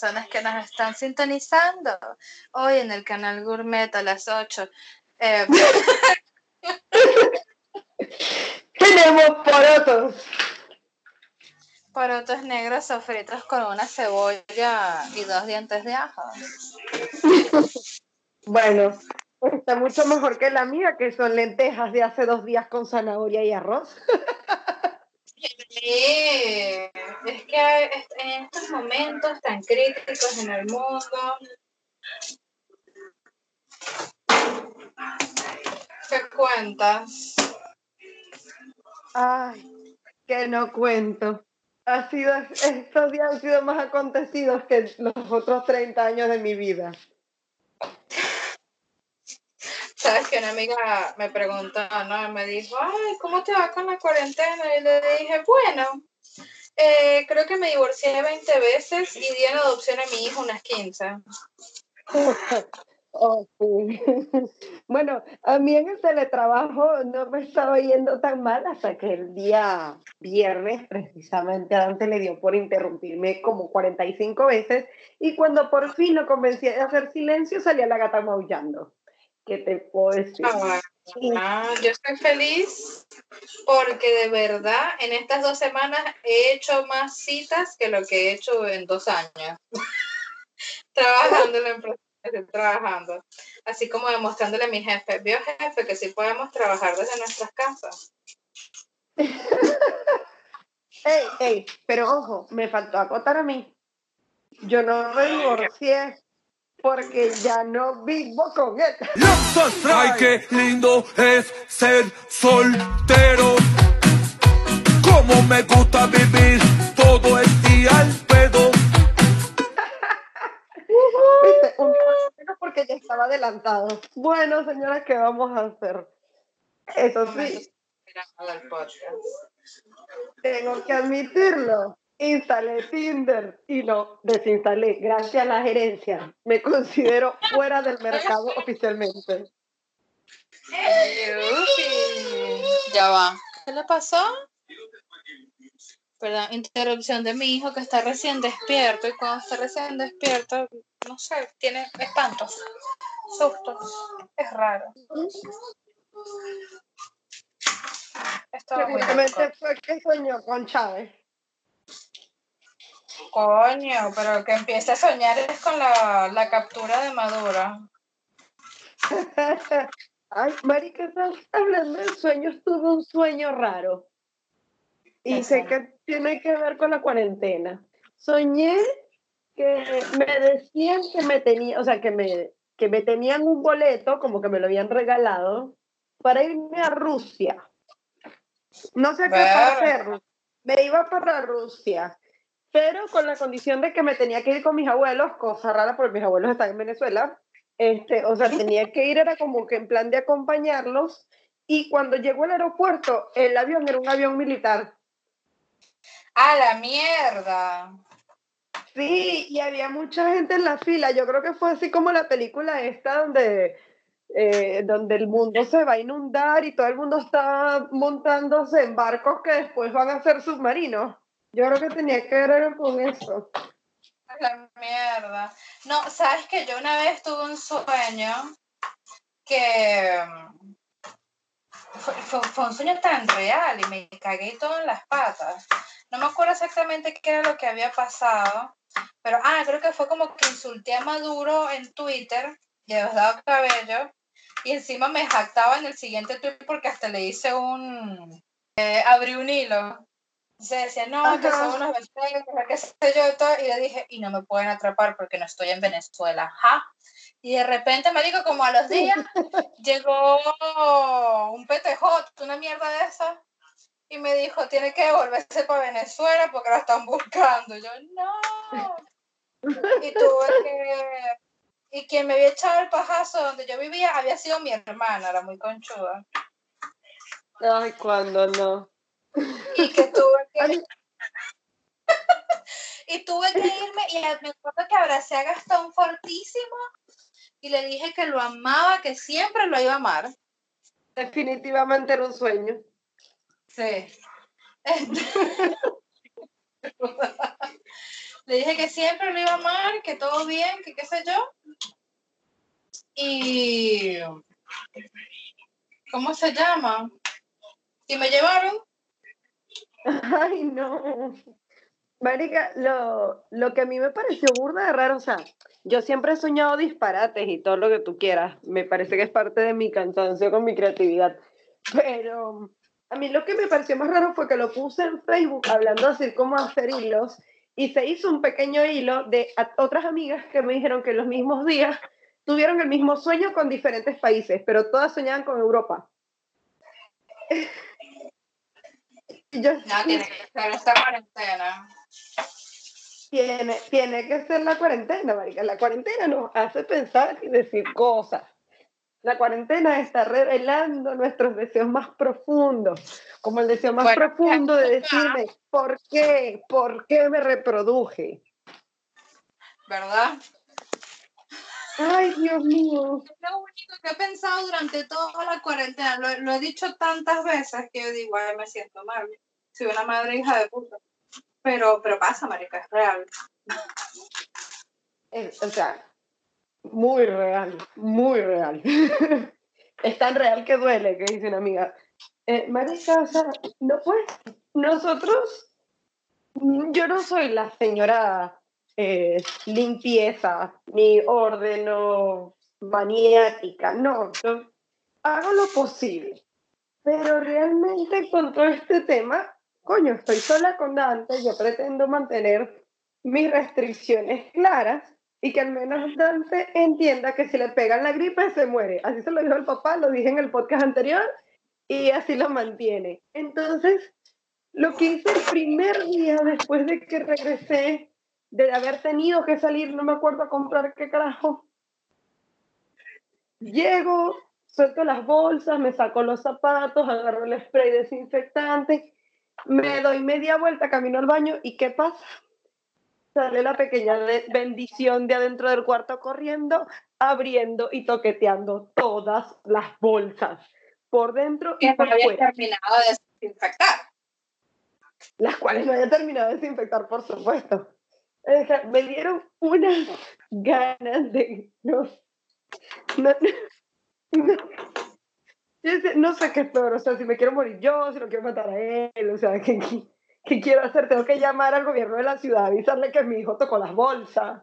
personas que nos están sintonizando hoy en el canal Gourmet a las 8. Eh, Tenemos porotos. porotos negros sofritos con una cebolla y dos dientes de ajo. Bueno, está mucho mejor que la mía, que son lentejas de hace dos días con zanahoria y arroz. Es que en estos momentos tan críticos en el mundo, ¿qué cuentas? Ay, que no cuento. Ha sido, estos días han sido más acontecidos que los otros 30 años de mi vida. Sabes que una amiga me preguntó, ¿no? Me dijo, ay, ¿cómo te va con la cuarentena? Y le dije, bueno, eh, creo que me divorcié 20 veces y di en adopción a mi hijo unas 15. Oh, sí. Bueno, a mí en el teletrabajo no me estaba yendo tan mal hasta que el día viernes, precisamente, a Dante le dio por interrumpirme como 45 veces y cuando por fin lo convencí de hacer silencio salía la gata maullando. ¿Qué te puedo decir? Ah, ah, yo estoy feliz porque de verdad en estas dos semanas he hecho más citas que lo que he hecho en dos años. Trabajando en la empresa trabajando. Así como demostrándole a mi jefe, vio jefe que sí podemos trabajar desde nuestras casas. ey, ey, pero ojo, me faltó acotar a mí. Yo no me divorcié porque ya no vivo con él. Ay, qué lindo es ser soltero. Cómo me gusta vivir todo el día al pedo. ¿Viste? Un porque ya estaba adelantado. Bueno, señora, ¿qué vamos a hacer? Eso sí, tengo que admitirlo. Instalé Tinder y lo desinstalé gracias a la gerencia. Me considero fuera del mercado oficialmente. Ya va. ¿Qué le pasó? Perdón, interrupción de mi hijo que está recién despierto y cuando está recién despierto, no sé, tiene espantos, sustos. Es raro. Seguramente fue que soñó con Chávez. Coño, pero que empiece a soñar es con la, la captura de Maduro. Ay, marica, estás hablando de sueños. Tuve un sueño raro. Y ¿Qué sé que tiene que ver con la cuarentena. Soñé que me decían que me tenía, o sea, que me, que me tenían un boleto, como que me lo habían regalado, para irme a Rusia. No sé qué Verga. hacer. Me iba para Rusia, pero con la condición de que me tenía que ir con mis abuelos, cosa rara porque mis abuelos están en Venezuela. Este, o sea, tenía que ir, era como que en plan de acompañarlos. Y cuando llegó al aeropuerto, el avión era un avión militar. ¡A la mierda! Sí, y había mucha gente en la fila. Yo creo que fue así como la película esta donde, eh, donde el mundo se va a inundar y todo el mundo está montándose en barcos que después van a ser submarinos. Yo creo que tenía que ver con eso. ¡A la mierda! No, sabes que yo una vez tuve un sueño que mm, fue, fue- un sueño tan real y me cagué todo en las patas. No me acuerdo exactamente qué era lo que había pasado, pero ah, creo que fue como que insulté a Maduro en Twitter, Diosdado Cabello, y encima me jactaba en el siguiente tweet porque hasta le hice un... eh, abrí un hilo. Se decía, no, que Ajá. son unos bebés, qué sé yo, y todo, y le dije, y no me pueden atrapar porque no estoy en Venezuela, ja. Y de repente, me digo, como a los días, llegó un PTJ, una mierda de esa, y me dijo, tiene que devolverse para Venezuela porque la están buscando. Y yo, no. Y tuve que... Y quien me había echado el pajazo donde yo vivía había sido mi hermana, era muy conchuda. Ay, cuando no. Y que tuve que... y tuve que irme y me acuerdo que abracé a Gastón fortísimo y le dije que lo amaba, que siempre lo iba a amar. Definitivamente era un sueño. Sí. Le dije que siempre lo iba a amar, que todo bien, que qué sé yo. Y. ¿Cómo se llama? Y me llevaron. Ay, no. Marica, lo, lo que a mí me pareció burda de raro, o sea, yo siempre he soñado disparates y todo lo que tú quieras. Me parece que es parte de mi cansancio con mi creatividad. Pero a mí lo que me pareció más raro fue que lo puse en Facebook hablando así como hacer hilos y se hizo un pequeño hilo de otras amigas que me dijeron que los mismos días tuvieron el mismo sueño con diferentes países, pero todas soñaban con Europa. Yo, no, tiene que ser esta cuarentena. Tiene, tiene que ser la cuarentena, marica. La cuarentena nos hace pensar y decir cosas. La cuarentena está revelando nuestros deseos más profundos, como el deseo más profundo de decirme, ¿por qué? ¿Por qué me reproduje? ¿Verdad? Ay, Dios mío. Es lo único que he pensado durante toda la cuarentena. Lo, he dicho tantas veces que yo digo, ay, me siento mal. Soy una madre hija de puta. Pero, pero pasa, marica, es real. o sea, muy real, muy real. es tan real que duele, que dice una amiga. Eh, marica, o sea, no pues, nosotros, yo no soy la señora eh, limpieza, ni orden o maniática, no, yo hago lo posible. Pero realmente con todo este tema, coño, estoy sola con Dante, yo pretendo mantener mis restricciones claras y que al menos Dante entienda que si le pegan la gripe se muere. Así se lo dijo el papá, lo dije en el podcast anterior y así lo mantiene. Entonces, lo que hice el primer día después de que regresé de haber tenido que salir, no me acuerdo a comprar qué carajo. Llego, suelto las bolsas, me saco los zapatos, agarro el spray desinfectante, me doy media vuelta, camino al baño y ¿qué pasa? Sale la pequeña bendición de adentro del cuarto corriendo, abriendo y toqueteando todas las bolsas por dentro y por no había terminado de desinfectar. Las cuales no había terminado de desinfectar, por supuesto me dieron unas ganas de no, no, no, sé qué es peor, o sea, si me quiero morir yo, si lo quiero matar a él, o sea, ¿qué, qué, quiero hacer? Tengo que llamar al gobierno de la ciudad, avisarle que mi hijo tocó las bolsas.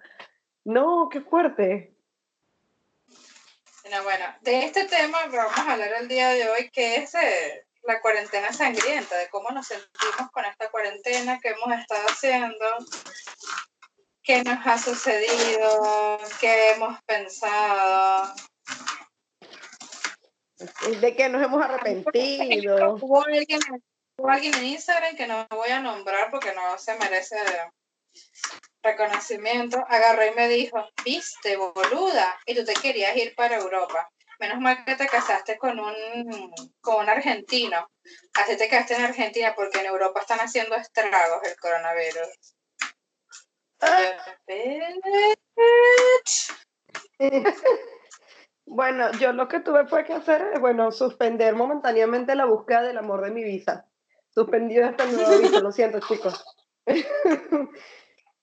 No, qué fuerte. Bueno, bueno, de este tema vamos a hablar el día de hoy, que es eh, la cuarentena sangrienta, de cómo nos sentimos con esta cuarentena, qué hemos estado haciendo, qué nos ha sucedido, qué hemos pensado. De qué nos hemos arrepentido. Hubo alguien, alguien en Instagram que no voy a nombrar porque no se merece reconocimiento, agarró y me dijo, viste, boluda, y tú te querías ir para Europa. Menos mal que te casaste con un, con un argentino. Así te quedaste en Argentina porque en Europa están haciendo estragos el coronavirus. Bueno, yo lo que tuve fue que hacer es, bueno, suspender momentáneamente la búsqueda del amor de mi visa. Suspendido hasta el nuevo visa, lo siento, chicos.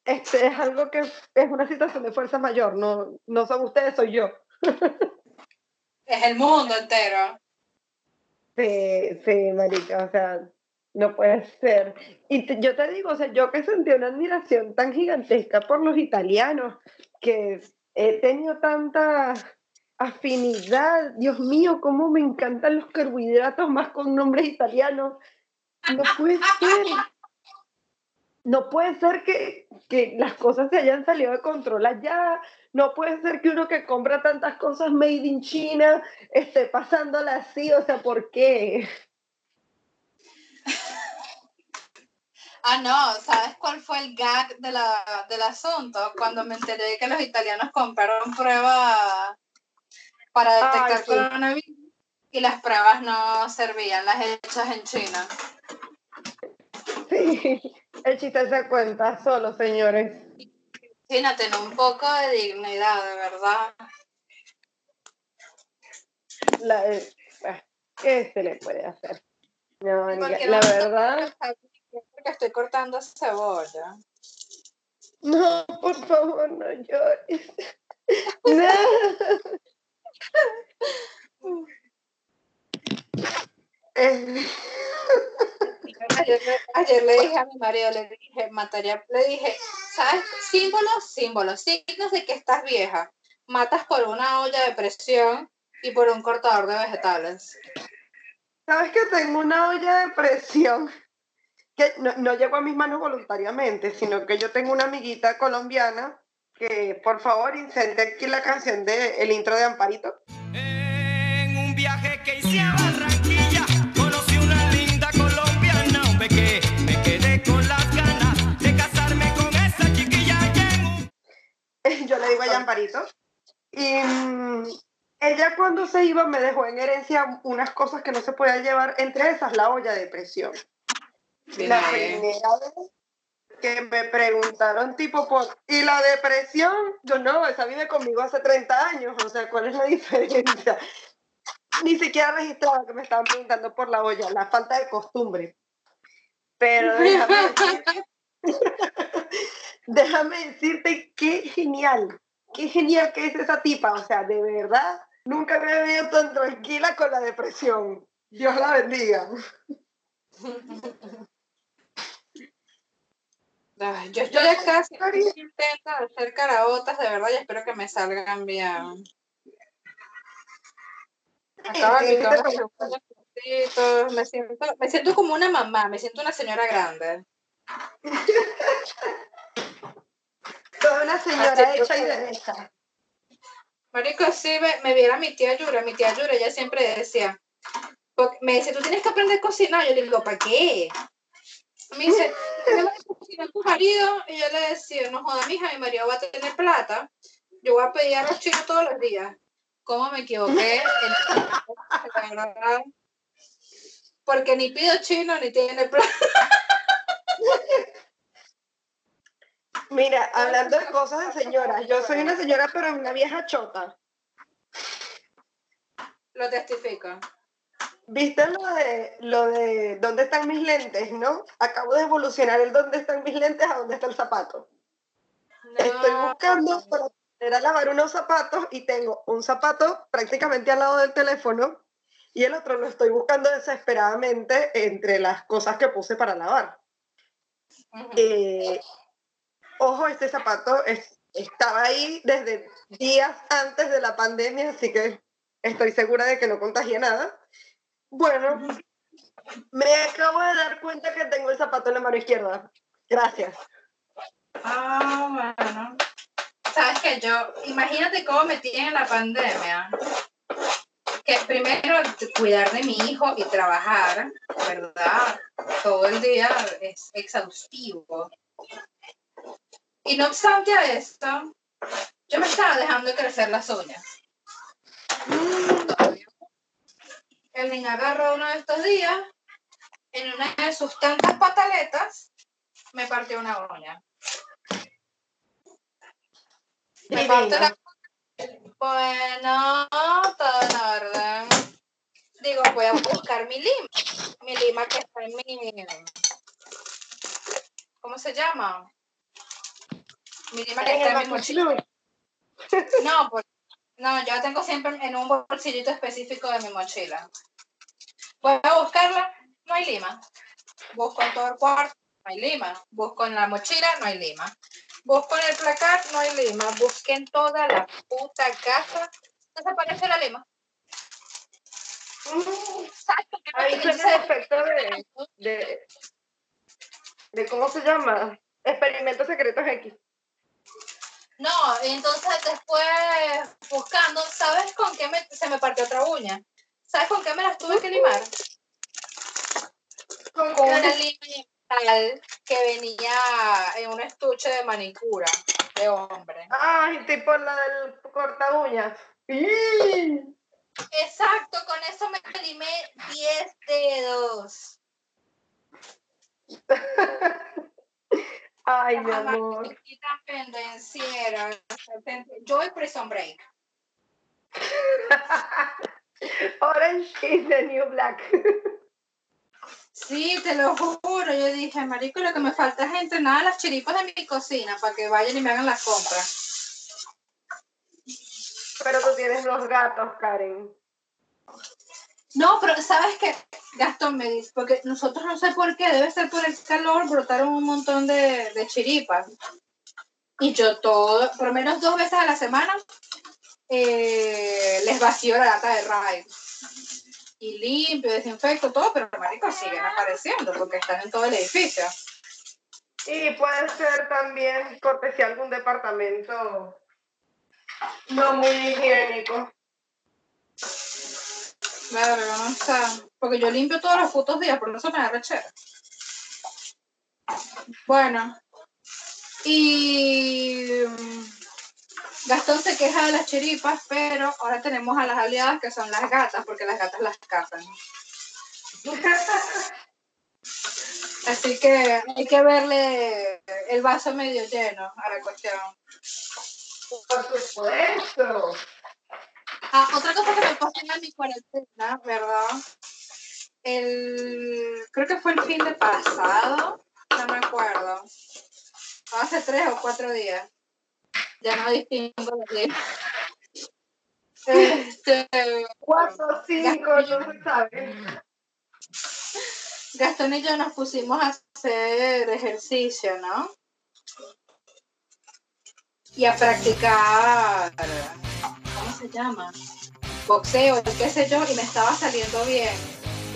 Este es algo que es una situación de fuerza mayor, no, no son ustedes, soy yo. Es el mundo entero. Sí, sí, marica, o sea, no puede ser. Y yo te digo, o sea, yo que sentí una admiración tan gigantesca por los italianos, que he tenido tanta afinidad, Dios mío, cómo me encantan los carbohidratos más con nombres italianos. No puede ser. No puede ser que, que las cosas se hayan salido de control allá. No puede ser que uno que compra tantas cosas made in China esté pasándola así. O sea, ¿por qué? Ah, no, ¿sabes cuál fue el gag de la, del asunto? Cuando me enteré que los italianos compraron pruebas para detectar coronavirus y las pruebas no servían, las hechas en China. Sí, el chiste se cuenta solo, señores. China, ten un poco de dignidad, de verdad. La, eh, ¿Qué se le puede hacer? No, la verdad porque estoy cortando cebolla. No, por favor, no llores. No. Ayer, le- ayer le dije a mi marido, le dije, mataría, le dije, ¿sabes? Símbolos, símbolos, signos de que estás vieja. Matas por una olla de presión y por un cortador de vegetales. ¿Sabes que tengo una olla de presión? Que no, no llegó a mis manos voluntariamente, sino que yo tengo una amiguita colombiana que, por favor, inserte aquí la canción de el intro de Amparito. En un viaje que hice a Barranquilla, conocí una linda colombiana, hombre que me quedé con las ganas de casarme con esa chiquilla un yo le digo a Amparito. Y mm, ella cuando se iba me dejó en herencia unas cosas que no se podían llevar, entre esas la olla de presión. La primera vez que me preguntaron tipo por, ¿y la depresión? Yo no, esa vive conmigo hace 30 años, o sea, ¿cuál es la diferencia? Ni siquiera registraba que me estaban preguntando por la olla, la falta de costumbre. Pero déjame decirte, déjame decirte qué genial, qué genial que es esa tipa, o sea, de verdad, nunca me he visto tan tranquila con la depresión. Dios la bendiga. Ay, yo estoy acá intento hacer carabotas, de verdad, y espero que me salgan bien. De picar sí, unos trocitos, me siento, me siento como una mamá, me siento una señora grande. Toda una señora Así hecha y derecha. Marico, sí, me, me viera mi tía Yura, mi tía Yura, ella siempre decía, porque me dice, tú tienes que aprender a cocinar, yo le digo, ¿para qué? Me dice, "¿Tienes que cocinar tu marido? Y yo le decía, no joda, mija, mi marido va a tener plata, yo voy a pedir a los chinos todos los días. ¿Cómo me equivoqué? Porque ni pido chino ni tiene plata. Mira, hablando de cosas de señoras, yo soy una señora, pero una vieja chota. Lo testifico. ¿Viste lo de lo de dónde están mis lentes, no? Acabo de evolucionar el dónde están mis lentes a dónde está el zapato. Estoy No. buscando para poner a lavar unos zapatos y tengo un zapato prácticamente al lado del teléfono y el otro lo estoy buscando desesperadamente entre las cosas que puse para lavar. Ujú. Eh, ojo, este zapato es- estaba ahí desde días antes de la pandemia, así que estoy segura de que no contagié nada. Bueno, me acabo de dar cuenta que tengo el zapato en la mano izquierda. Gracias. Ah, bueno. Sabes que yo, imagínate cómo me tienen en la pandemia. Que primero cuidar de mi hijo y trabajar, ¿verdad? Todo el día es exhaustivo. Y no obstante a esto, yo me estaba dejando crecer las uñas. El niño agarró uno de estos días, en una de sus tantas pataletas, me partió una uña. Me parte la... Bueno, todo en orden. Digo, voy a buscar mi lima. Mi lima que está en mi... ¿Cómo se llama? Mi lima que está en mi mochila. No, pues, no, yo la tengo siempre en un bolsillito específico de mi mochila. Voy a buscarla, no hay lima. Busco en todo el cuarto, no hay lima. Busco en la mochila, no hay lima. Busco en el placar, no hay lima. Busqué en toda la puta casa, desaparece la lima. ¿Sabes por qué me Ahí tiene el efecto de, de, de, ¿cómo se llama? Experimentos secretos X. No, y entonces después buscando, ¿sabes con qué me- se me partió otra uña? ¿Sabes con qué me las tuve que limar? Con con una de metal que venía en un estuche de manicura de hombre. Ay, tipo la del corta uñas. ¡Ih! Exacto, con eso me limé 10 dedos. Ay, mi amor. Chiquita pendenciera. Yo y Prison Break. Orange is the new black. Sí, te lo juro. Yo dije, marico, lo que me falta es entrenar a las chiripas de mi cocina para que vayan y me hagan las compras. Pero tú tienes dos gatos, Karen. No, pero ¿sabes qué? Gastón me dice, porque nosotros no sé por qué, debe ser por el calor, brotaron un montón de, de chiripas. Y yo todo, por lo menos dos veces a la semana, eh, les vacío la lata de Raid. Y limpio, desinfecto, todo, pero marico, siguen apareciendo porque están en todo el edificio. Y puede ser también cortesía algún departamento no muy higiénico. Claro, no sé. Porque yo limpio todos los putos días, por eso me da rechera. Bueno. Y mm, Gastón se queja de las chiripas, pero ahora tenemos a las aliadas que son las gatas, porque las gatas las cazan. Así que hay que verle el vaso medio lleno a la cuestión. Por supuesto. Ah, otra cosa que me pasó en mi cuarentena, ¿verdad? El, creo que fue el fin de pasado, no me acuerdo. Hace tres o cuatro días. Ya no distingo los días. Este, Cuatro, cinco, no se sabe. Gastón y yo nos pusimos a hacer ejercicio, ¿no? Y a practicar, ¿cómo se llama? Boxeo, qué sé yo, y me estaba saliendo bien.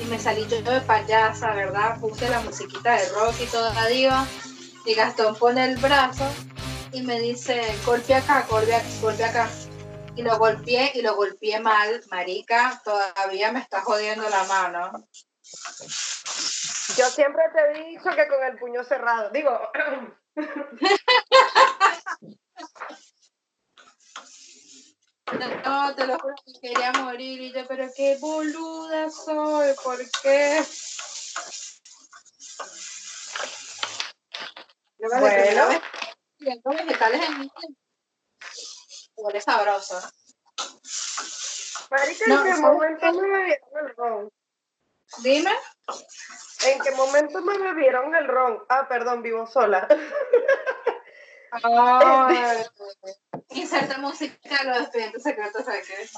Y me salí yo de payasa, ¿verdad? Puse la musiquita de rock y toda diva. Y Gastón pone el brazo y me dice, golpea acá, golpea, golpea acá. Y lo golpeé y lo golpeé mal, marica, todavía me está jodiendo la mano. Yo siempre te he dicho que con el puño cerrado. Digo, No, te lo juro que quería morir y yo, pero qué boluda soy, ¿por qué? Yo me Bueno. viendo vegetales en mi Huele sabroso. Marica, No, ¿en qué ¿sabes momento qué? me bebieron el ron? Dime. ¿En qué momento me bebieron el ron? Ah, perdón, vivo sola. Ay, Inserta música los estudiantes secretos, ¿sabes qué?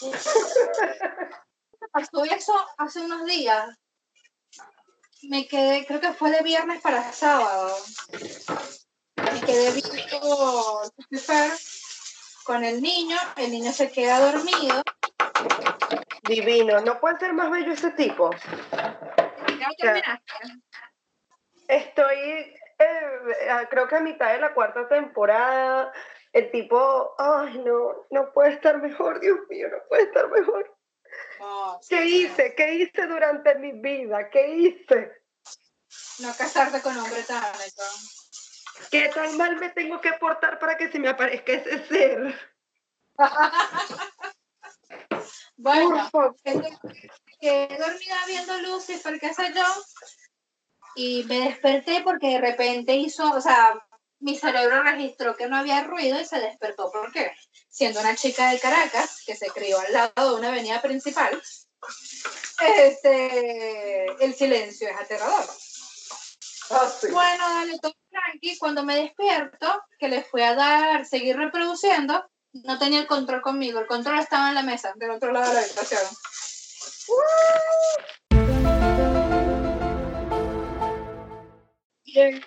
Pasó eso hace unos días. Me quedé, creo que fue de viernes para sábado. Me quedé viendo con el niño. El niño se queda dormido. Divino. ¿No puede ser más bello ese tipo? ¿Ya terminaste? Estoy, eh, creo que a mitad de la cuarta temporada. El tipo, ay, no, no puede estar mejor, Dios mío, no puede estar mejor. ¿Qué hice? ¿Qué hice durante mi vida? ¿Qué hice? no casarte con hombre tánico. ¿Qué tan mal me tengo que portar para que se me aparezca ese ser? Bueno, quedé dormida viendo Lucifer, qué sé yo, y me desperté porque de repente hizo, o sea, mi cerebro registró que no había ruido y se despertó. ¿Por qué? Siendo una chica de Caracas que se crió al lado de una avenida principal, este, el silencio es aterrador. Ah, sí. Bueno, dale todo tranqui. Cuando me despierto, que le fui a dar, seguir reproduciendo, no tenía el control conmigo. El control estaba en la mesa, del otro lado de la habitación. Dije,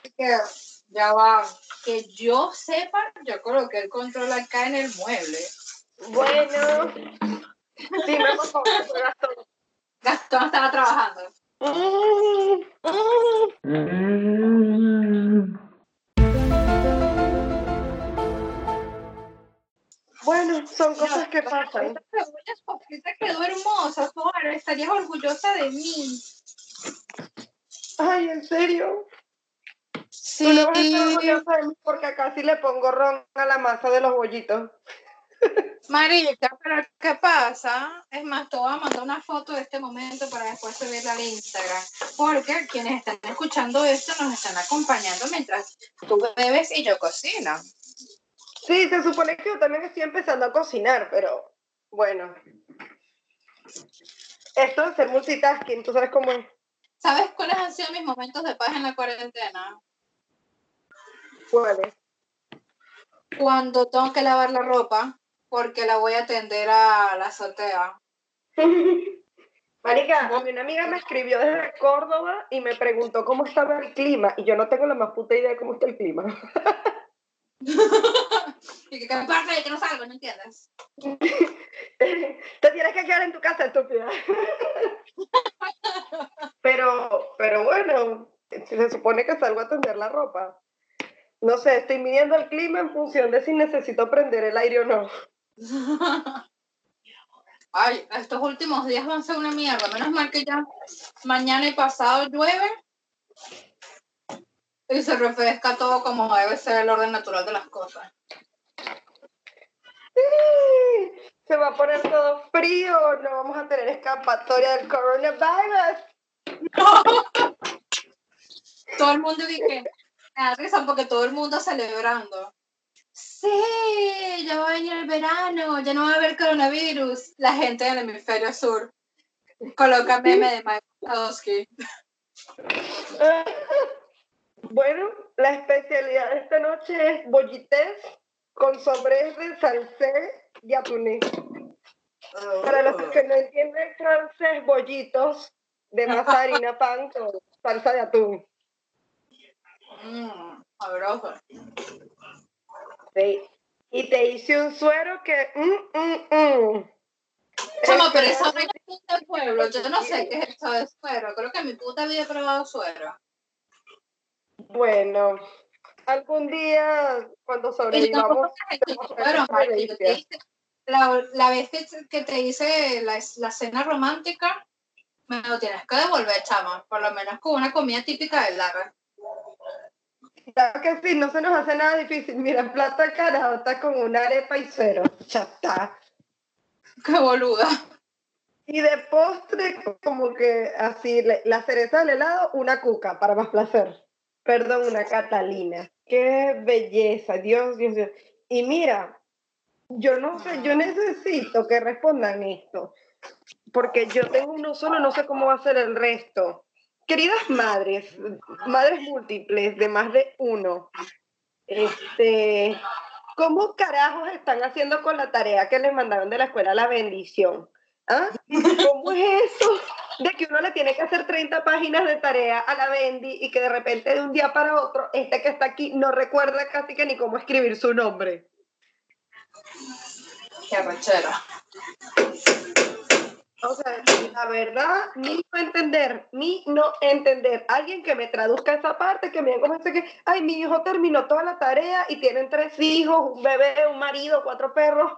ya va, que yo sepa, yo coloqué el control acá en el mueble. Bueno, dime por favor, Gastón. Gastón estaba trabajando. Bueno, son cosas que pasan. Esta quedó hermosa, Suárez. Estarías orgullosa de mí. Ay, ¿en serio? Tú Sí. no vas a estar orgullosa de mí porque sí le pongo ron a la masa de los bollitos. Marica, pero ¿qué pasa? Es más, te voy a mandar una foto de este momento para después subirla al Instagram. Porque quienes están escuchando esto nos están acompañando mientras tú bebes y yo cocino. Sí, se supone que yo también estoy empezando a cocinar, pero bueno. esto de ser multitasking, ¿tú sabes cómo es? ¿Sabes cuáles han sido mis momentos de paz en la cuarentena? ¿Cuál es? Cuando tengo que lavar la ropa porque la voy a tender a la azotea. Marica, a mí una amiga me escribió desde Córdoba y me preguntó cómo estaba el clima y yo no tengo la más puta idea de cómo está el clima. y que qué pasa que no salgo, no entiendes. Te tienes que quedar en tu casa, estúpida. pero, pero bueno, se supone que salgo a tender la ropa. No sé, estoy midiendo el clima en función de si necesito prender el aire o no. Ay, estos últimos días van a ser una mierda. Menos mal que ya mañana y pasado llueve y se refresca todo como debe ser el orden natural de las cosas. Sí, Se va a poner todo frío, no vamos a tener escapatoria del coronavirus. Todo el mundo dije, me da risa porque todo el mundo celebrando. Sí, ya va a venir el verano, ya no va a haber coronavirus. La gente del hemisferio sur coloca meme de Mike Wazowski. Bueno, la especialidad de esta noche es bollités con sobres de salsé y atuné. Para los que no entienden francés, bollitos de masa harina pan con salsa de atún. Mmm, sabroso. Sí. Y te hice un suero que... mm, mm, mm. Chama, Es pero no realmente- es del pueblo. Yo no sé qué es esto de suero. Creo que en mi puta vida he probado suero. Bueno, algún día cuando sobrevivamos... hice- La, la vez que, que te hice la, la cena romántica, me lo tienes que devolver, chama. Por lo menos con una comida típica del Lara. Claro que sí, no se nos hace nada difícil. Mira, plata carota con una arepa y suero. Ya está. Qué boluda. Y de postre, como que así, la cereza del helado, una cuca, para más placer. Perdón, una Catalina. Qué belleza, Dios, Dios, Dios. Y mira, yo no sé, yo necesito que respondan esto, porque yo tengo uno solo, no sé cómo va a ser el resto. Queridas madres, madres múltiples de más de uno, este, ¿cómo carajos están haciendo con la tarea que les mandaron de la escuela La Bendición? ¿Ah? ¿Cómo es eso de que uno le tiene que hacer 30 páginas de tarea a la Bendy y que de repente de un día para otro, este que está aquí no recuerda casi que ni cómo escribir su nombre? Qué arrechera. O sea, la verdad, ni no entender, ni no entender. Alguien que me traduzca esa parte, que me diga como dice que, ay, mi hijo terminó toda la tarea y tienen tres hijos, un bebé, un marido, cuatro perros.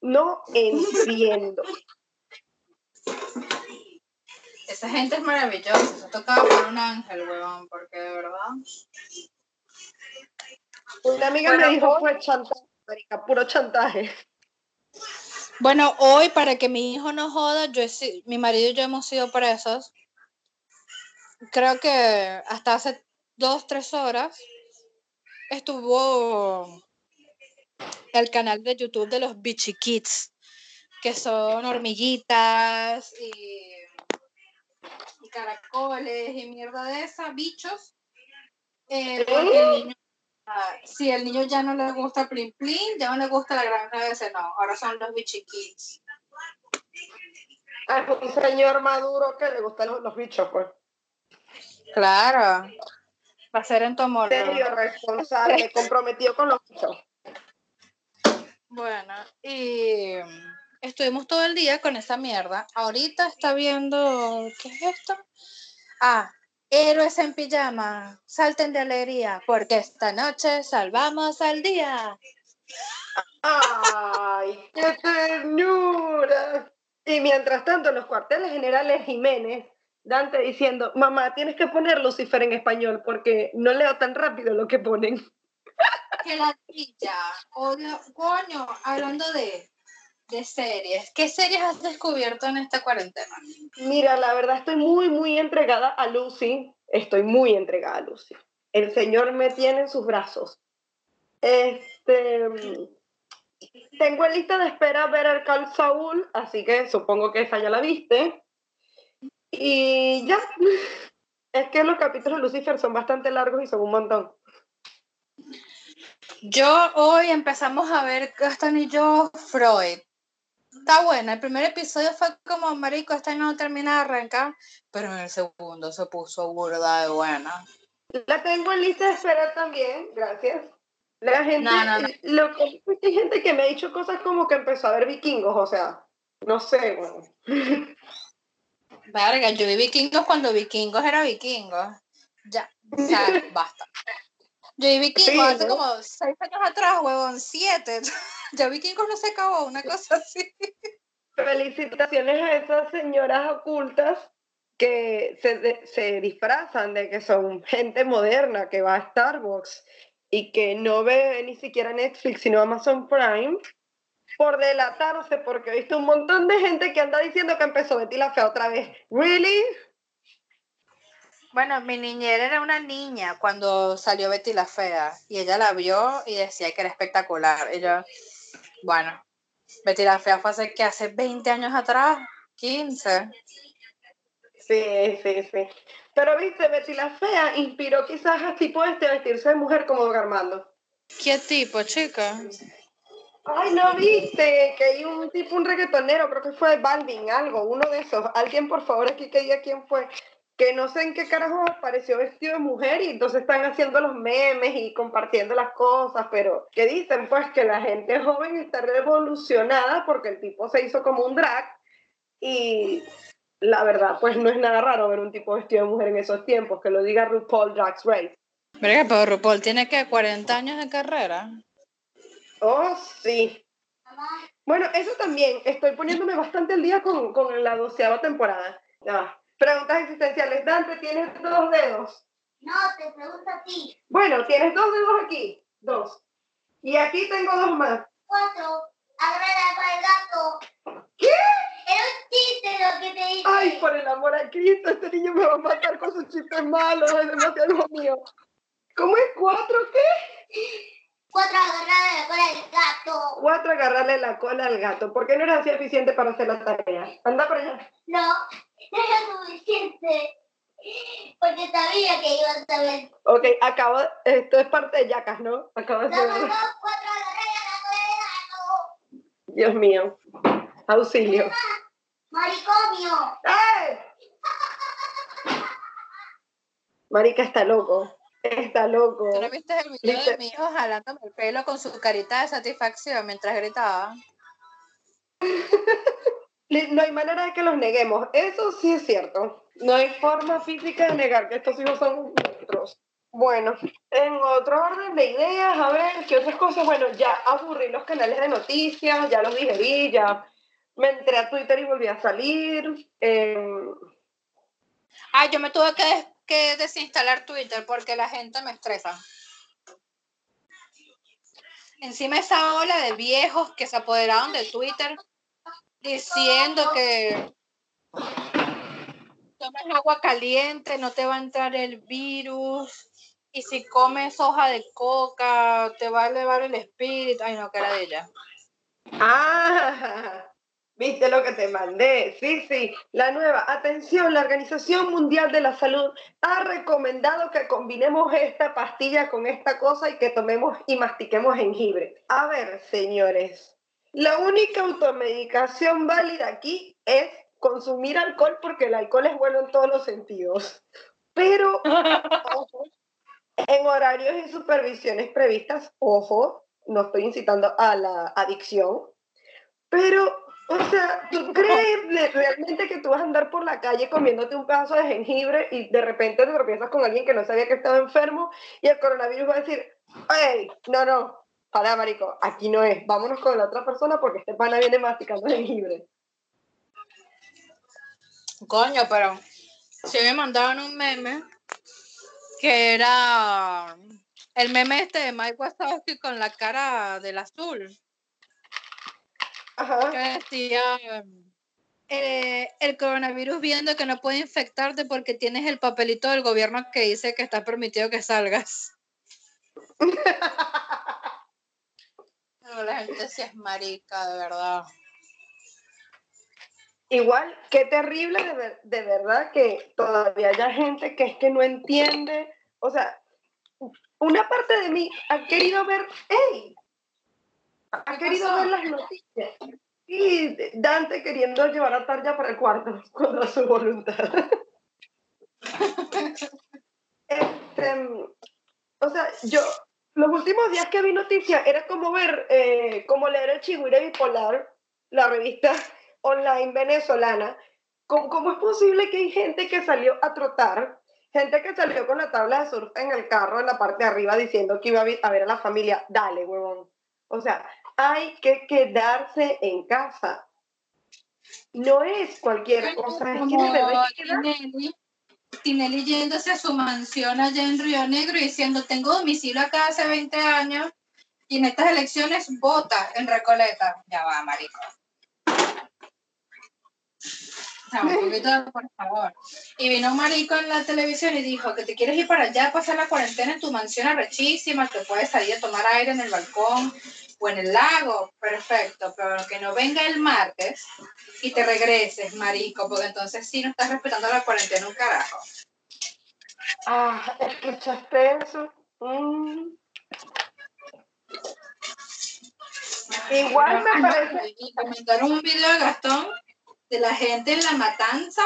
No entiendo. Esa gente es maravillosa. Se ha tocado por un ángel, huevón, porque de verdad. Una amiga Bueno, me dijo, fue chantaje, puro chantaje. Bueno, hoy para que mi hijo no joda, yo he mi marido y yo hemos sido presos. Creo que hasta hace dos, tres horas estuvo el canal de YouTube de los Bichi Kids, que son hormiguitas y, y caracoles y mierda de esas, bichos. Eh, porque el niño Ah, si el niño ya no le gusta Plin Plin, ya no le gusta la granja de ese, no, ahora son los bichiquits. Ah, Es un señor maduro que le gustan los, los bichos, pues. Claro. Va a ser en tu amor. Serio, responsable, comprometido con los bichos. Bueno, y mm, estuvimos todo el día con esa mierda. Ahorita está viendo, ¿qué es esto? Ah, héroes en pijama, salten de alegría, porque esta noche salvamos al día. ¡Ay, qué ternura! Y mientras tanto, en los cuarteles generales Jiménez, Dante diciendo, mamá, tienes que poner Lucifer en español porque no leo tan rápido lo que ponen. Que la tilla, odio, coño, hablando de, de series, ¿qué series has descubierto en esta cuarentena? Mira, la verdad estoy muy, muy entregada a Lucy. Estoy muy entregada a Lucy. El Señor me tiene en sus brazos. Este, tengo en lista de espera ver al Call Saúl, así que supongo que esa ya la viste. Y ya. Es que los capítulos de Lucifer son bastante largos y son un montón. Yo hoy empezamos a ver Gaston y yo Freud. Está buena. El primer episodio fue como, marico, esta no termina de arrancar, pero en el segundo se puso burda de buena. La tengo en lista de espera también, gracias. La gente, No, no, no. Lo que hay gente que me ha dicho cosas como que empezó a ver vikingos, o sea, no sé, bueno. Verga, yo vi vikingos cuando vikingos era vikingos. Ya, ya, basta. Yo vi vikingos Sí, hace ¿no? como seis años atrás, huevón, siete. Ya vikingos no se acabó, una cosa así. Felicitaciones a esas señoras ocultas que se, de- se disfrazan de que son gente moderna que va a Starbucks y que no ve ni siquiera Netflix sino Amazon Prime por delatarse porque he visto un montón de gente que anda diciendo que empezó Betty la Fea otra vez. ¿Really? Bueno, mi niñera era una niña cuando salió Betty la Fea y ella la vio y decía que era espectacular. Y yo, bueno, Betty la Fea fue hace que hace 20 años atrás, 15. Sí, sí, sí. Pero viste, Betty la Fea inspiró quizás a tipo este vestirse de mujer como Don Armando. ¿Qué tipo, chica? Ay, ¿no viste? Que hay un tipo, un reggaetonero, creo que fue Balvin, algo, uno de esos. Alguien, por favor, aquí que diga quién fue. Que no sé en qué carajo apareció vestido de mujer y entonces están haciendo los memes y compartiendo las cosas, pero que dicen pues que la gente joven está revolucionada porque el tipo se hizo como un drag y la verdad pues no es nada raro ver un tipo vestido de mujer en esos tiempos, que lo diga RuPaul Drag Race. Verga, pero RuPaul tiene que 40 años de carrera. Oh, sí. Bueno, eso también. Estoy poniéndome bastante al día con, con la doceava temporada. Va. Preguntas existenciales. Dante, ¿tienes dos dedos? No, te pregunto a ti. Bueno, tienes dos dedos aquí. Dos. Y aquí tengo dos más. Cuatro. Agrada el gato. ¿Qué? Era un chiste lo que te dije. Ay, por el amor a Cristo, este niño me va a matar con sus chistes malos. Es demasiado mío. ¿Cómo es cuatro? ¿Qué? Cuatro agarradas de la cola del gato. Cuatro, agarrarle la cola al gato. ¿Por qué no eres así eficiente para hacer la tarea? Anda para allá. No, no era suficiente. Porque sabía que ibas a saber. Ok, acabo. Esto es parte de Yacas, ¿no? Acabo de no, no, cuatro la. Dios mío. Auxilio. Maricomio. ¡Ay! Marica está loco. Está loco. ¿Tú no viste el video de mi hijo jalándome el pelo con su carita de satisfacción mientras gritaba? No hay manera de que los neguemos. Eso sí es cierto. No hay forma física de negar que estos hijos son nuestros. Bueno, en otro orden de ideas, a ver, ¿qué otras cosas? Bueno, ya aburrí los canales de noticias, ya los digerí, ya me entré a Twitter y volví a salir. em, Ay, yo me tuve que, que desinstalar Twitter porque la gente me estresa. Encima esa ola de viejos que se apoderaron de Twitter diciendo que tomes agua caliente, no te va a entrar el virus. Y si comes hoja de coca, te va a elevar el espíritu. Ay, no, era de ella. Ah, viste lo que te mandé. Sí, sí, la nueva. Atención, la Organización Mundial de la Salud ha recomendado que combinemos esta pastilla con esta cosa y que tomemos y mastiquemos jengibre. A ver, señores, la única automedicación válida aquí es consumir alcohol porque el alcohol es bueno en todos los sentidos. Pero, ojo, en horarios y supervisiones previstas, ojo, no estoy incitando a la adicción, pero, o sea, ¿tú crees realmente que tú vas a andar por la calle comiéndote un pedazo de jengibre y de repente te tropiezas con alguien que no sabía que estaba enfermo y el coronavirus va a decir, ¡Ey! No, no, para, marico, aquí no es, vámonos con la otra persona porque este pana viene masticando jengibre. Coño, pero sí me mandaron un meme que era el meme este de Mike Wazowski con la cara del azul, que Ajá. decía eh, el coronavirus viendo que no puede infectarte porque tienes el papelito del gobierno que dice que está permitido que salgas. Pero la gente sí es marica, de verdad. Igual, qué terrible de, ver- de verdad que todavía haya gente que es que no entiende. O sea, una parte de mí ha querido ver, ¡ey! Ha ¿Qué querido pasó? ver las noticias. Y Dante queriendo llevar a Tarja para el cuarto contra su voluntad. Este, o sea, yo, los últimos días que vi noticias era como ver, eh, como leer el Chigüire Bipolar, la revista online venezolana. ¿Cómo, ¿Cómo es posible que hay gente que salió a trotar, gente que salió con la tabla de surf en el carro en la parte de arriba diciendo que iba a ver a la familia? Dale, huevón. O sea, hay que quedarse en casa. No es cualquier cosa, es que de verdad Como hay que quedarse. Tinelli, yéndose a su mansión allá en Río Negro y diciendo, tengo domicilio acá hace 20 años y en estas elecciones vota en Recoleta. Ya va, marico. Un poquito, por favor. Y vino un marico en la televisión y dijo que te quieres ir para allá a pasar la cuarentena en tu mansión arrechísima, que puedes salir a tomar aire en el balcón o en el lago. Perfecto, pero que no venga el martes y te regreses, marico, porque entonces sí no estás respetando la cuarentena un carajo. Ah, ¿escuchaste eso? Mm. Igual me parece- comentaron un video de Gastón de la gente en la matanza,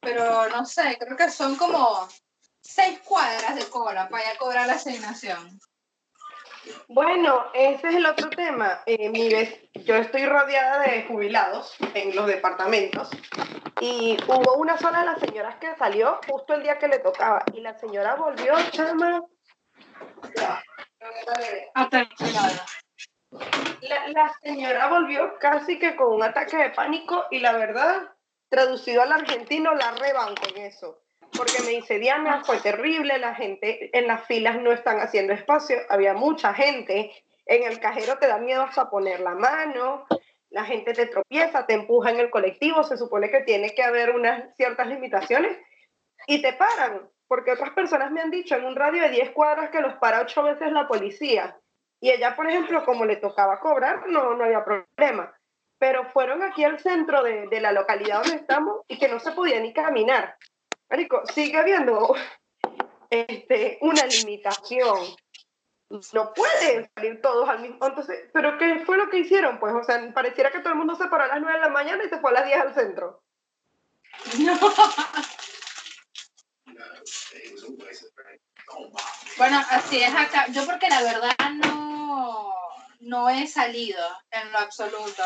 pero no sé, creo que son como seis cuadras de cola para ir a cobrar la asignación. Bueno, ese es el otro tema. Eh, mi vec- yo estoy rodeada de jubilados en los departamentos y hubo una sola de las señoras que salió justo el día que le tocaba y la señora volvió, chama. La, la señora volvió casi que con un ataque de pánico y la verdad, traducido al argentino, la rebanco en eso. Porque me dice, Diana, fue terrible, la gente en las filas no están haciendo espacio, había mucha gente, en el cajero te da miedo hasta poner la mano, la gente te tropieza, te empuja en el colectivo, se supone que tiene que haber unas ciertas limitaciones y te paran, porque otras personas me han dicho en un radio de 10 cuadras que los para ocho veces la policía. Y ella, por ejemplo, como le tocaba cobrar, no, no había problema. Pero fueron aquí al centro de, de la localidad donde estamos y que no se podía ni caminar. Marico, sigue habiendo este, una limitación. No pueden salir todos al mismo Entonces, ¿pero qué fue lo que hicieron? Pues, o sea, pareciera que todo el mundo se paró a las 9 de la mañana y se fue a las 10 al centro. Bueno, así es acá. Yo porque la verdad no, no he salido en lo absoluto.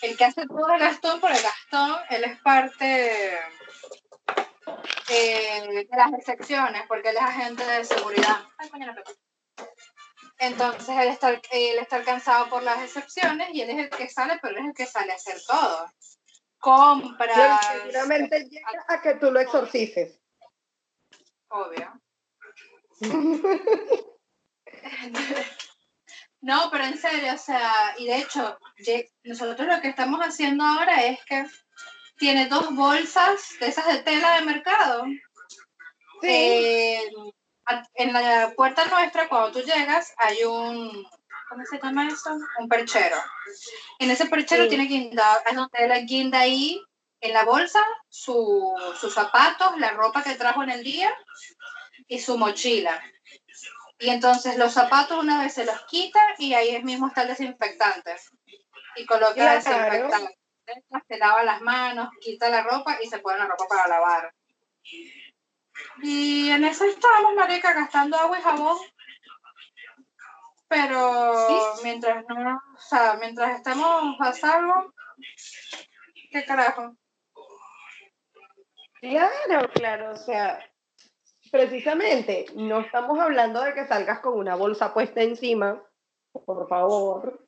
El que hace todo es Gastón, por el Gastón, él es parte eh, de las excepciones, porque él es agente de seguridad. Ay, coño. Entonces él está, él está alcanzado por las excepciones y él es el que sale, pero él es el que sale a hacer todo. Compras, Seguramente llega a que tú lo exorcices. obvio. No, pero en serio, o sea, y de hecho, nosotros lo que estamos haciendo ahora es que tiene dos bolsas de esas de tela de mercado. Sí. Eh, en la puerta nuestra, cuando tú llegas, hay un, ¿cómo se llama eso? Un perchero. En ese perchero Sí. tiene guinda, es donde él guinda ahí en la bolsa su- sus zapatos, la ropa que trajo en el día y su mochila. Y entonces los zapatos una vez se los quita y ahí mismo está el desinfectante. Y coloca el Claro. Desinfectante. Se lava las manos, quita la ropa y se pone la ropa para lavar. Y en eso estamos, marica, gastando agua y jabón. Pero mientras no, o sea, mientras estemos a salvo, ¿qué carajo? Claro, claro, o sea, precisamente no estamos hablando de que salgas con una bolsa puesta encima, por favor,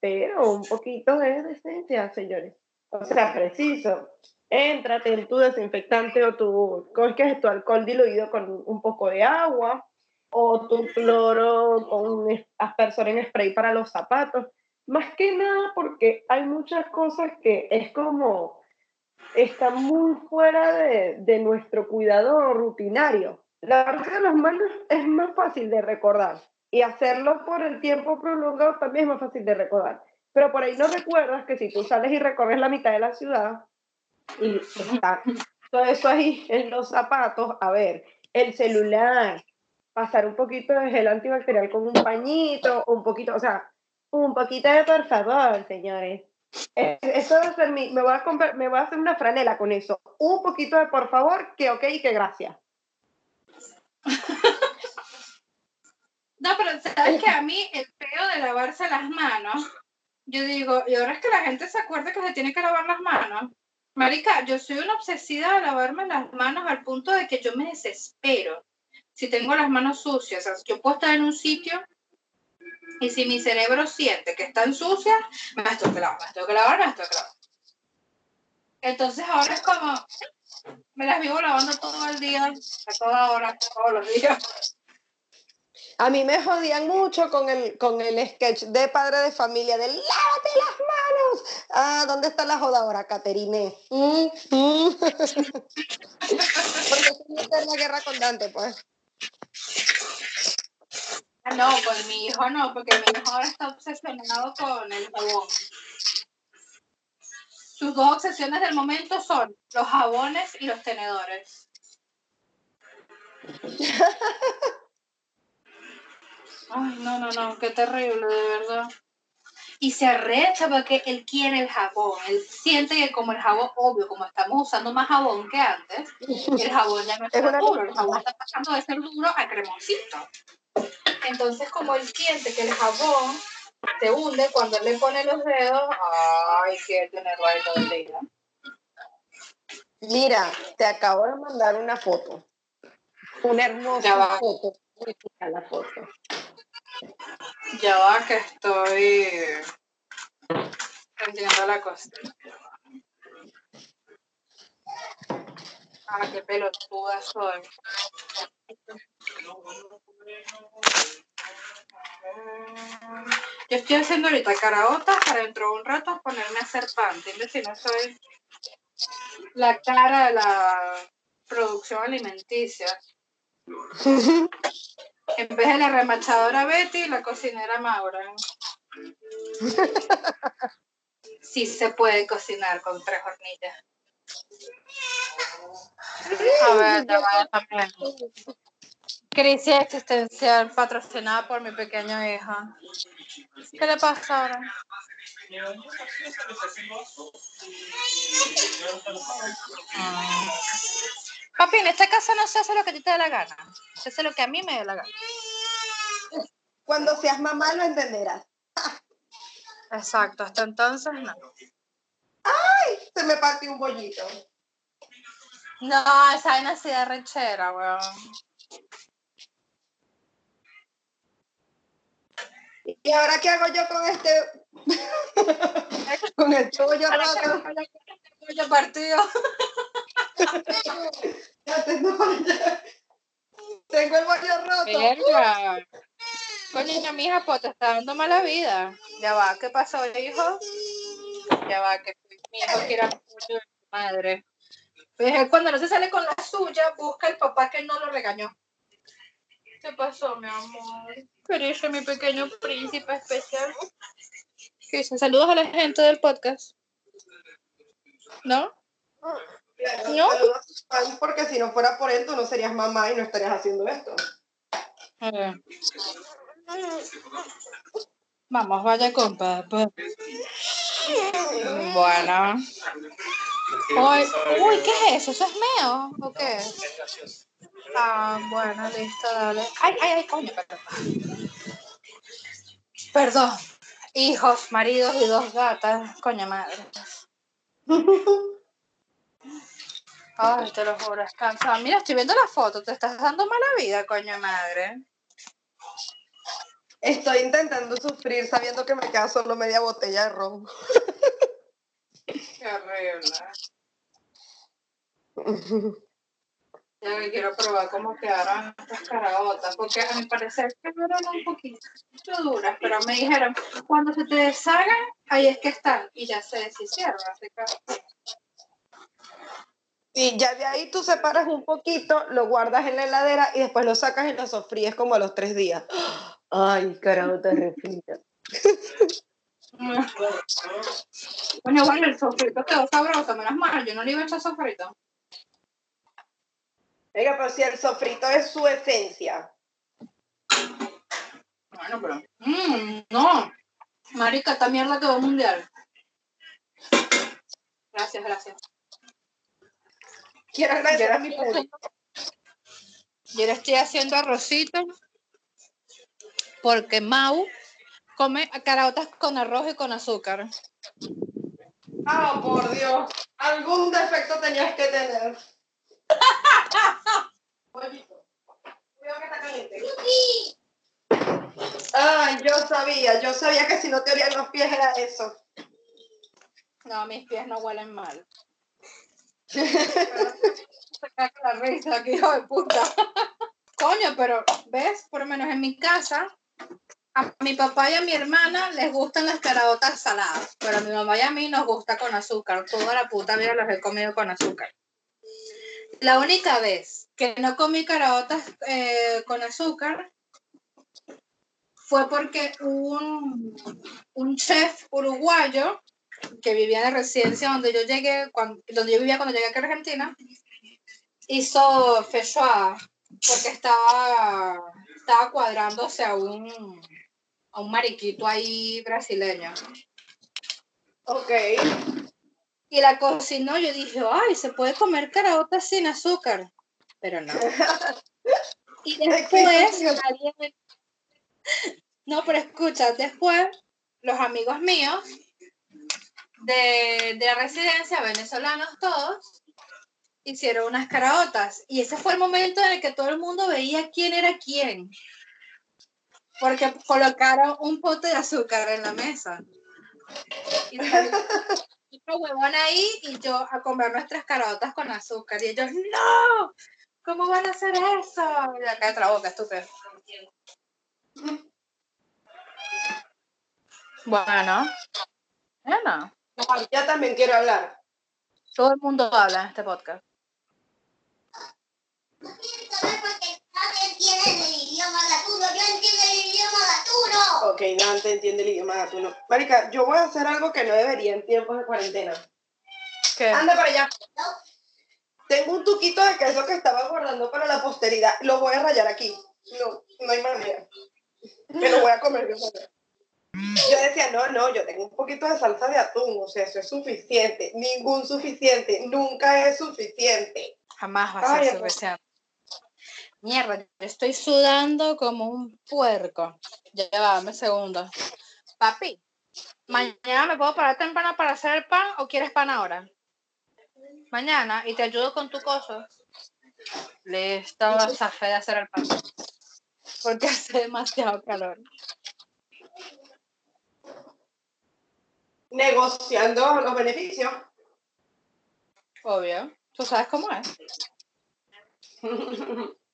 pero un poquito de decencia, señores. O sea, preciso, éntrate en tu desinfectante o tu, ¿cómo es tu alcohol diluido con un poco de agua o tu cloro con un aspersor en spray para los zapatos. Más que nada porque hay muchas cosas que es como está muy fuera de, de nuestro cuidado rutinario. La parte de los malos es más fácil de recordar y hacerlo por el tiempo prolongado también es más fácil de recordar. Pero por ahí no recuerdas que si tú sales y recorres la mitad de la ciudad y está todo eso ahí en los zapatos, a ver, el celular, pasar un poquito de gel antibacterial con un pañito, un poquito, o sea, un poquito de por favor, señores. Eso va a ser mi, me voy a comprar, me voy a hacer una franela con eso. Un poquito de por favor, que ok, que gracias. No, pero sabes que a mí el peo de lavarse las manos, yo digo, y ahora es que la gente se acuerda que se tiene que lavar las manos. Marica, yo soy una obsesiva de lavarme las manos al punto de que yo me desespero si tengo las manos sucias. O sea, yo puedo estar en un sitio y si mi cerebro siente que están sucias, me las tengo que lavar, me las tengo que lavar, me las tengo que lavar. Entonces ahora es como, me las vivo lavando todo el día, a toda hora, todos los días. A mí me jodían mucho con el, con el sketch de padre de familia de lávate las manos. Ah, ¿dónde está la joda ahora, Caterine? Mm, mm. Porque es la guerra con Dante, pues. Ah, No, pues mi hijo no, porque mi hijo ahora está obsesionado con el jabón. Sus dos obsesiones del momento son los jabones y los tenedores. Ay, no, no, no, qué terrible, de verdad. Y se arrecha porque él quiere el jabón. Él siente que como el jabón, obvio, como estamos usando más jabón que antes, el jabón ya no Es está una duro, el jabón está pasando de ser duro a cremoncito. Entonces, como él siente que el jabón se hunde cuando él le pone los dedos, ay, quiere tenerlo ahí todo el día. Mira, te acabo de mandar una foto. Una hermosa foto. La foto. Ya va que estoy entiendo la cosa. Ah, qué pelotuda soy. Yo estoy haciendo ahorita caraotas para dentro de un rato ponerme a hacer pan. ¿Entiendes? Si no soy la cara de la producción alimenticia. En vez de la remachadora Betty, la cocinera Maura. Sí se puede cocinar con tres hornillas. A ver, ya va también. Crisis existencial patrocinada por mi pequeña hija. ¿Qué le pasa ahora? Ah. Papi, en esta casa no se hace lo que a ti te dé la gana. Se hace lo que a mí me dé la gana. Cuando seas mamá lo entenderás. Exacto, hasta entonces no. Se me partió un bollito. No, esa vaina así de rechera, weón. ¿Y ahora qué hago yo con este? con el pollo roto. Pollo partido. Ya tengo, tengo el bollo roto. Verga. Coño, no, mija, pues te está dando mala vida. Ya va, ¿qué pasó, hijo? Ya va, que mi hijo quiere apoyo de su madre. Pues cuando no se sale con la suya, busca el papá que no lo regañó. ¿Qué pasó, mi amor? Querido mi pequeño príncipe especial. ¿Qué dicen? Saludos a la gente del podcast. ¿No? No. Porque si no fuera por él, tú no serías mamá y no estarías haciendo esto. Ver. Vamos, vaya compa. pues. Bueno. Uy, uy, ¿qué es eso? ¿Eso es meo? ¿O qué? Ah, bueno, listo, dale. Ay, ay, ay, coño, perdón. Perdón. Hijos, maridos y dos gatas. Coño madre. Ay, te lo juro, es cansado. Mira, estoy viendo la foto. Te estás dando mala vida, coño madre. Estoy intentando sufrir sabiendo que me queda solo media botella de ron. Qué horrible. Ya que quiero probar cómo quedaron estas caraotas, porque a mi parecer quedaron un poquito duras, pero me dijeron, cuando se te deshagan, ahí es que están, y ya se deshicieron, así que... Y ya de ahí tú separas un poquito, lo guardas en la heladera y después lo sacas y lo sofríes como a los tres días. Ay, carajo, te refrita. Coño, vale, el sofrito quedó sabroso, menos mal, yo no le iba a echar sofrito. Oiga, pero si el sofrito es su esencia. Bueno, pero. Mmm, no. Marica, esta mierda quedó mundial. Gracias, gracias. Quiero agradecer a mi público. yo ahora estoy haciendo arrocito porque Mau come caraotas con arroz y con azúcar. Ah, por Dios. Algún defecto tenías que tener. Cuidado que está caliente. Ay, yo sabía, yo sabía que si no te olían los pies era eso. No, mis pies no huelen mal. La risa, que hijo de puta. Coño, pero, ¿ves? Por lo menos en mi casa, a mi papá y a mi hermana les gustan las caraotas saladas, pero a mi mamá y a mí nos gusta con azúcar. Toda la puta vida las he comido con azúcar. La única vez que no comí caraotas eh, con azúcar fue porque un, un chef uruguayo que vivía en la residencia donde yo llegué, cuando, donde yo vivía cuando llegué a Argentina, hizo feijoada porque estaba, estaba cuadrándose a un, a un mariquito ahí brasileño. Ok. Y la cocinó, yo dije, ay, se puede comer caraotas sin azúcar, pero no. Y después, no, pero escucha, después los amigos míos de, de la residencia, venezolanos todos, hicieron unas caraotas. Y ese fue el momento en el que todo el mundo veía quién era quién. Porque colocaron un pote de azúcar en la mesa. Y otro huevón ahí y yo a comer nuestras caraotas con azúcar. Y ellos, ¡no! ¿Cómo van a hacer eso? Y acá otra boca, estúpido. Bueno. Bueno. Ya también quiero hablar. Todo el mundo habla en este podcast. Saber porque no entienden el idioma gatuno. Yo entiendo el idioma gatuno. Ok, Dante entiende el idioma gatuno. Marica, yo voy a hacer algo que no debería en tiempos de cuarentena. ¿Qué? Anda para allá. Tengo un tuquito de queso que estaba guardando para la posteridad. Lo voy a rayar aquí. No, no hay manera. Me lo voy a comer yo. Yo decía, no, no, yo tengo un poquito de salsa de atún, o sea, eso es suficiente. Ningún suficiente, nunca es suficiente. Jamás va a ser suficiente. Mierda, yo estoy sudando como un puerco. Ya va, dame un segundo. Papi, mañana me puedo parar temprano para hacer el pan o quieres pan ahora? Mañana y te ayudo con tu cosa. Listo, zafé de hacer el pan. Porque hace demasiado calor. Negociando los beneficios. Obvio. ¿Tú sabes cómo es?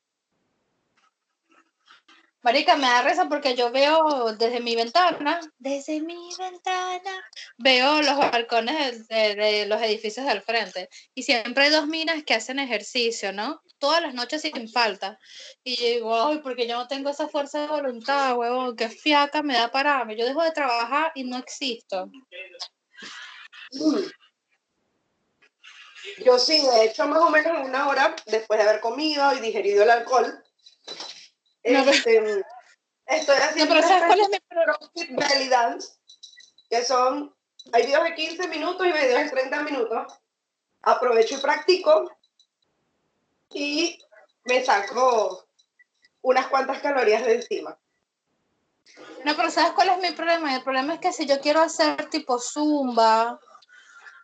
Marica, me da risa porque yo veo desde mi ventana, desde mi ventana, veo los balcones de, de- los edificios del frente y siempre hay dos minas que hacen ejercicio, ¿no? Todas las noches sin falta. Y digo, ay, porque yo no tengo esa fuerza de voluntad, huevón, qué fiaca me da pararme. Yo dejo de trabajar y no existo. Yo sí, de hecho, más o menos en una hora después de haber comido y digerido el alcohol, No, pero- este, estoy No, haciendo pero una ¿sabes cuál es mi CrossFit belly dance, que son, hay videos de 15 minutos y videos de 30 minutos. Aprovecho y practico y me saco unas cuantas calorías de encima. No, pero ¿sabes cuál es mi problema? El problema es que si yo quiero hacer tipo zumba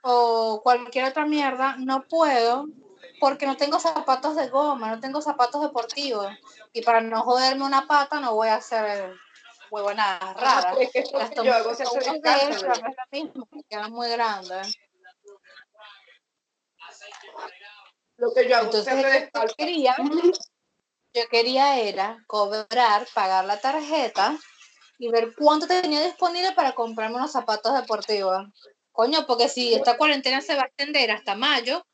o cualquier otra mierda, no puedo porque no tengo zapatos de goma, no tengo zapatos deportivos. Y para no joderme una pata no voy a hacer huevonadas raras. Es que es lo Las que tomo yo hago, se hace de descalza, eso, ¿no? es lo mismo, quedan muy grandes. Lo que yo hago Entonces, se hace yo descalza. quería, yo quería era cobrar, pagar la tarjeta y ver cuánto tenía disponible para comprarme unos zapatos deportivos. Coño, porque si esta cuarentena se va a extender hasta mayo,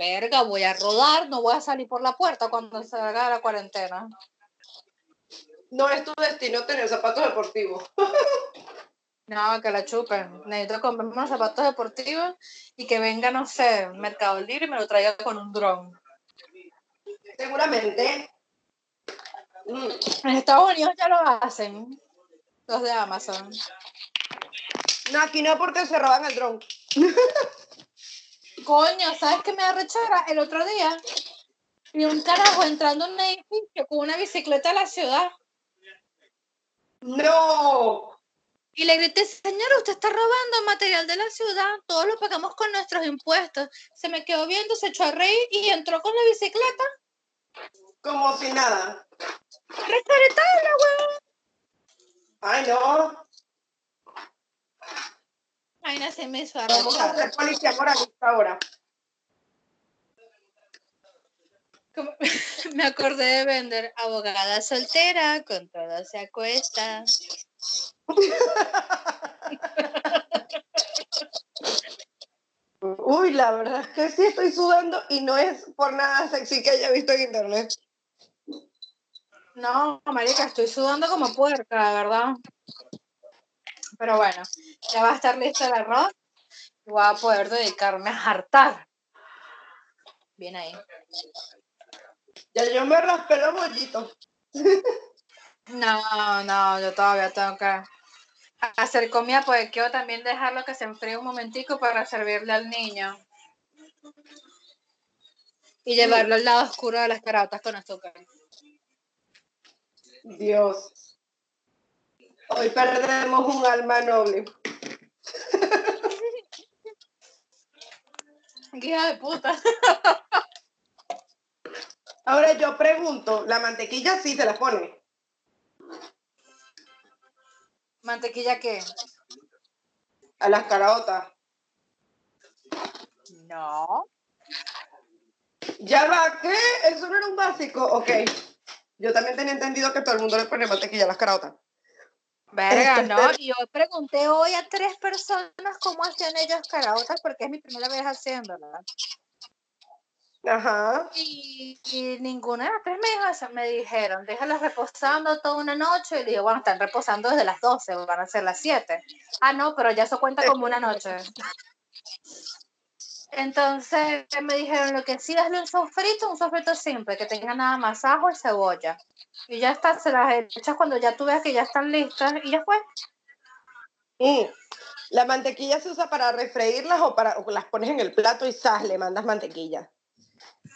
verga, voy a rodar, no voy a salir por la puerta cuando se haga la cuarentena. No es tu destino tener zapatos deportivos. No, que la chupen. Necesito comprarme unos zapatos deportivos y que venga, no sé, Mercado Libre y me lo traiga con un dron. Seguramente. Mm, En Estados Unidos ya lo hacen. Los de Amazon. No, aquí no porque se roban el dron. Coño, ¿sabes qué me da rechera? El otro día vi un carajo entrando en un edificio con una bicicleta a la ciudad No. y le grité, señora, usted está robando material de la ciudad, todos lo pagamos con nuestros impuestos. Se me quedó viendo, se echó a reír y entró con la bicicleta. Como si nada. Respetada, huevón. Ay, no. Ay, no se me hizo Vamos a hacer policía moralista ahora. Como- Me acordé de vender abogada soltera, con todo se acuesta. Uy, la verdad es que sí estoy sudando y no es por nada sexy que haya visto en internet. No, marica, estoy sudando como puerca, verdad. Pero bueno, ya va a estar listo el arroz y voy a poder dedicarme a hartar. Bien ahí. Ya yo me raspé los bollitos. No, no, yo todavía tengo que hacer comida porque quiero también dejarlo que se enfríe un momentico para servirle al niño. Y llevarlo al lado oscuro de las caraotas con azúcar. Dios. Hoy perdemos un alma noble. ¡Qué hija de puta! Ahora yo pregunto, ¿la mantequilla sí se la pone? ¿Mantequilla qué? A las caraotas. No. ¿Ya va? ¿Qué? ¿Eso no era un básico? Ok. Yo también tenía entendido que todo el mundo le pone mantequilla a las caraotas. Verga, no. Y yo pregunté hoy a tres personas cómo hacían ellos caraotas porque es mi primera vez haciéndola. Ajá. Y, y ninguna de las tres me, me dijeron, déjalas reposando toda una noche. Y le dije, bueno, están reposando desde las 12, van a ser las 7. Ah, no, pero ya eso cuenta como una noche. Entonces me dijeron, lo que sí, hazle un sofrito, un sofrito simple, que tenga nada más ajo y cebolla. Y ya está, se las echas cuando ya tú veas que ya están listas y ya fue. Mm. ¿La mantequilla se usa para refreírlas o para o las pones en el plato y ¡zas! le mandas mantequilla?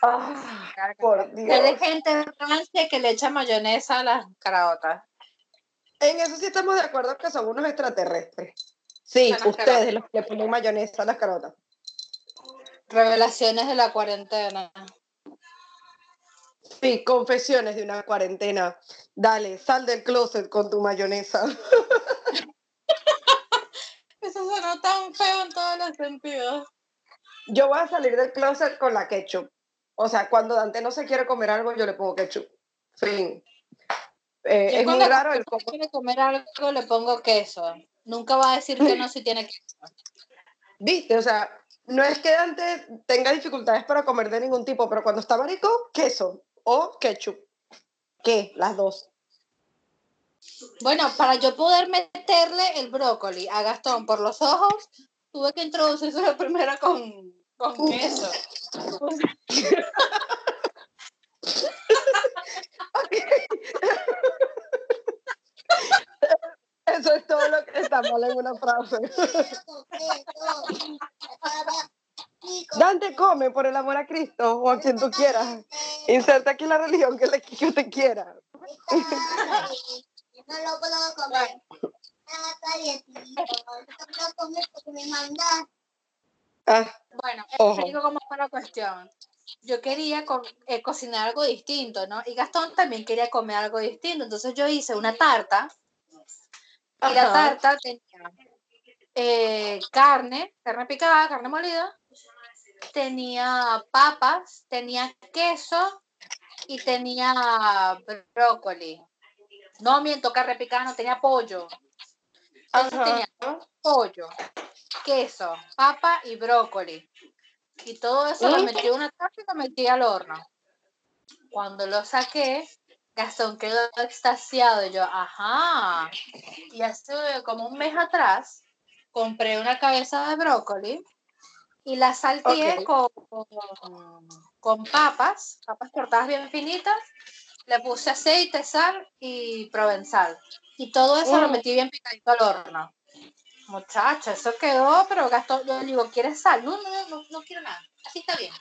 Ah, por de Dios. gente en Francia que le echa mayonesa a las caraotas. En eso sí estamos de acuerdo que son unos extraterrestres. Sí, ustedes caraotas. los que le ponen mayonesa a las carotas. Revelaciones de la cuarentena. Sí, confesiones de una cuarentena. Dale, sal del closet con tu mayonesa. Eso suena tan feo en todos los sentidos. Yo voy a salir del closet con la ketchup. O sea, cuando Dante no se quiere comer algo, yo le pongo ketchup. Fin. Eh, Yo es muy raro el Cuando quiere comer algo le pongo queso. Nunca va a decir que no si tiene queso. Viste, o sea, no es que Dante tenga dificultades para comer de ningún tipo, pero cuando está marico, queso o ketchup. ¿Qué? Las dos. Bueno, para yo poder meterle el brócoli a Gastón por los ojos, tuve que introducírselo primero con, con queso. Eso es todo lo que está mal en una frase. Dante come por el amor a Cristo o a quien tú quieras. Inserta aquí la religión que, le, que te quiera. No lo puedo comer. Ah, calientito. No lo comer porque me mandas. Bueno, explico cómo fue la cuestión. Yo quería co- eh, cocinar algo distinto, ¿no? Y Gastón también quería comer algo distinto. Entonces yo hice una tarta y la tarta tenía eh, carne, carne picada, carne molida, tenía papas, tenía queso y tenía brócoli. No miento, carne picada, no tenía pollo. Entonces tenía pollo, queso, papa y brócoli. Y todo eso lo metí en una taza y lo metí al horno. Cuando lo saqué, Gastón quedó extasiado y yo, ajá. Y hace como un mes atrás compré una cabeza de brócoli y la salteé con, con papas, papas cortadas bien finitas. Le puse aceite, sal y provenzal. Y todo eso lo Mm. metí bien picadito al horno. Muchacha, eso quedó, pero Gastón, yo le digo, ¿quieres sal? No, no, no, no quiero nada. Así está bien.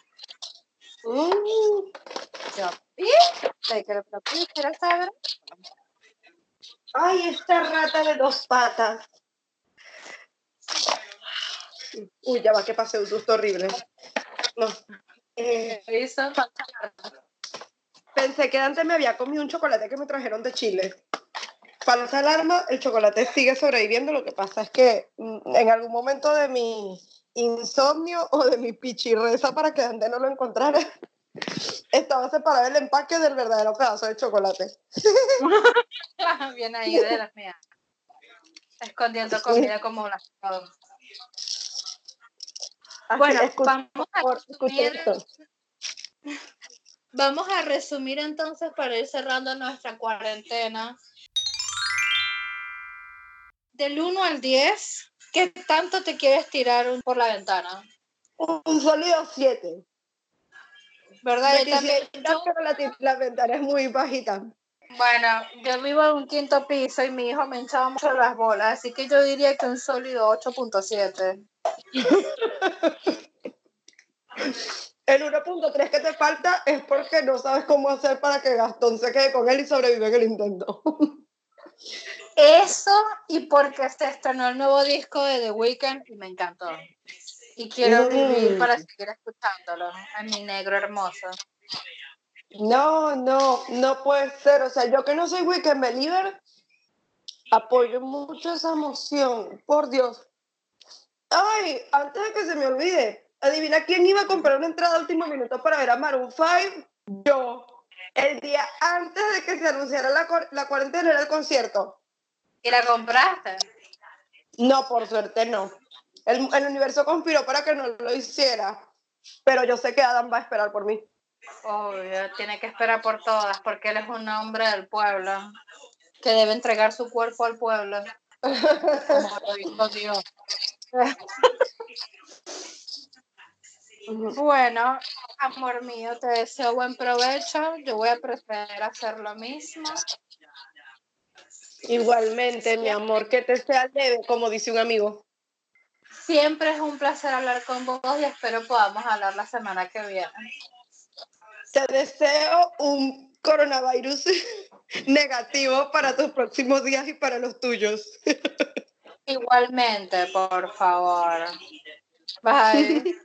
Mm. Yo, ¿y? ¿Te crees que quieres saber? Ay, esta rata de dos patas. Uy, ya va, que pasé un susto horrible. No. Eh, pensé que antes me había comido un chocolate que me trajeron de Chile. Falsa alarma, el chocolate sigue sobreviviendo. Lo que pasa es que mm, en algún momento de mi insomnio o de mi pichirreza para que antes no lo encontrara, estaba separado el empaque del verdadero pedazo de chocolate. bien ahí de las mías. Escondiendo comida como una. Así, Bueno, vamos a por resumir, vamos a resumir entonces para ir cerrando nuestra cuarentena. Del 1 al 10, ¿qué tanto te quieres tirar por la ventana? Un sólido 7. ¿Verdad? Yo Me también- quisiera, yo- pero la, la ventana es muy bajita. bueno, yo vivo en un quinto piso y mi hijo me hinchaba mucho las bolas, así que yo diría que un sólido 8.7. El 1.3 que te falta es porque no sabes cómo hacer para que Gastón se quede con él y sobrevive en el intento. Eso y porque se estrenó el nuevo disco de The Weeknd y me encantó. Y quiero Mm. vivir para seguir escuchándolo. A mi negro hermoso. No, no, no puede ser. O sea, yo que no soy Weekend Believer, apoyo mucho esa emoción. Por Dios. Ay, antes de que se me olvide, adivina quién iba a comprar una entrada a último minuto para ver a Maroon 5. Yo. El día antes de que se anunciara la, la cuarentena era el concierto. ¿Y la compraste? No, por suerte no. El, el universo conspiró para que no lo hiciera. Pero yo sé que Adam va a esperar por mí. Obvio, tiene que esperar por todas porque él es un hombre del pueblo que debe entregar su cuerpo al pueblo. Como lo dijo Dios. Bueno, amor mío, te deseo buen provecho. Yo voy a proceder a hacer lo mismo. Igualmente, mi amor, que te sea leve, como dice un amigo. Siempre es un placer hablar con vos y espero podamos hablar la semana que viene. Te deseo un coronavirus negativo para tus próximos días y para los tuyos. Igualmente, por favor. Bye.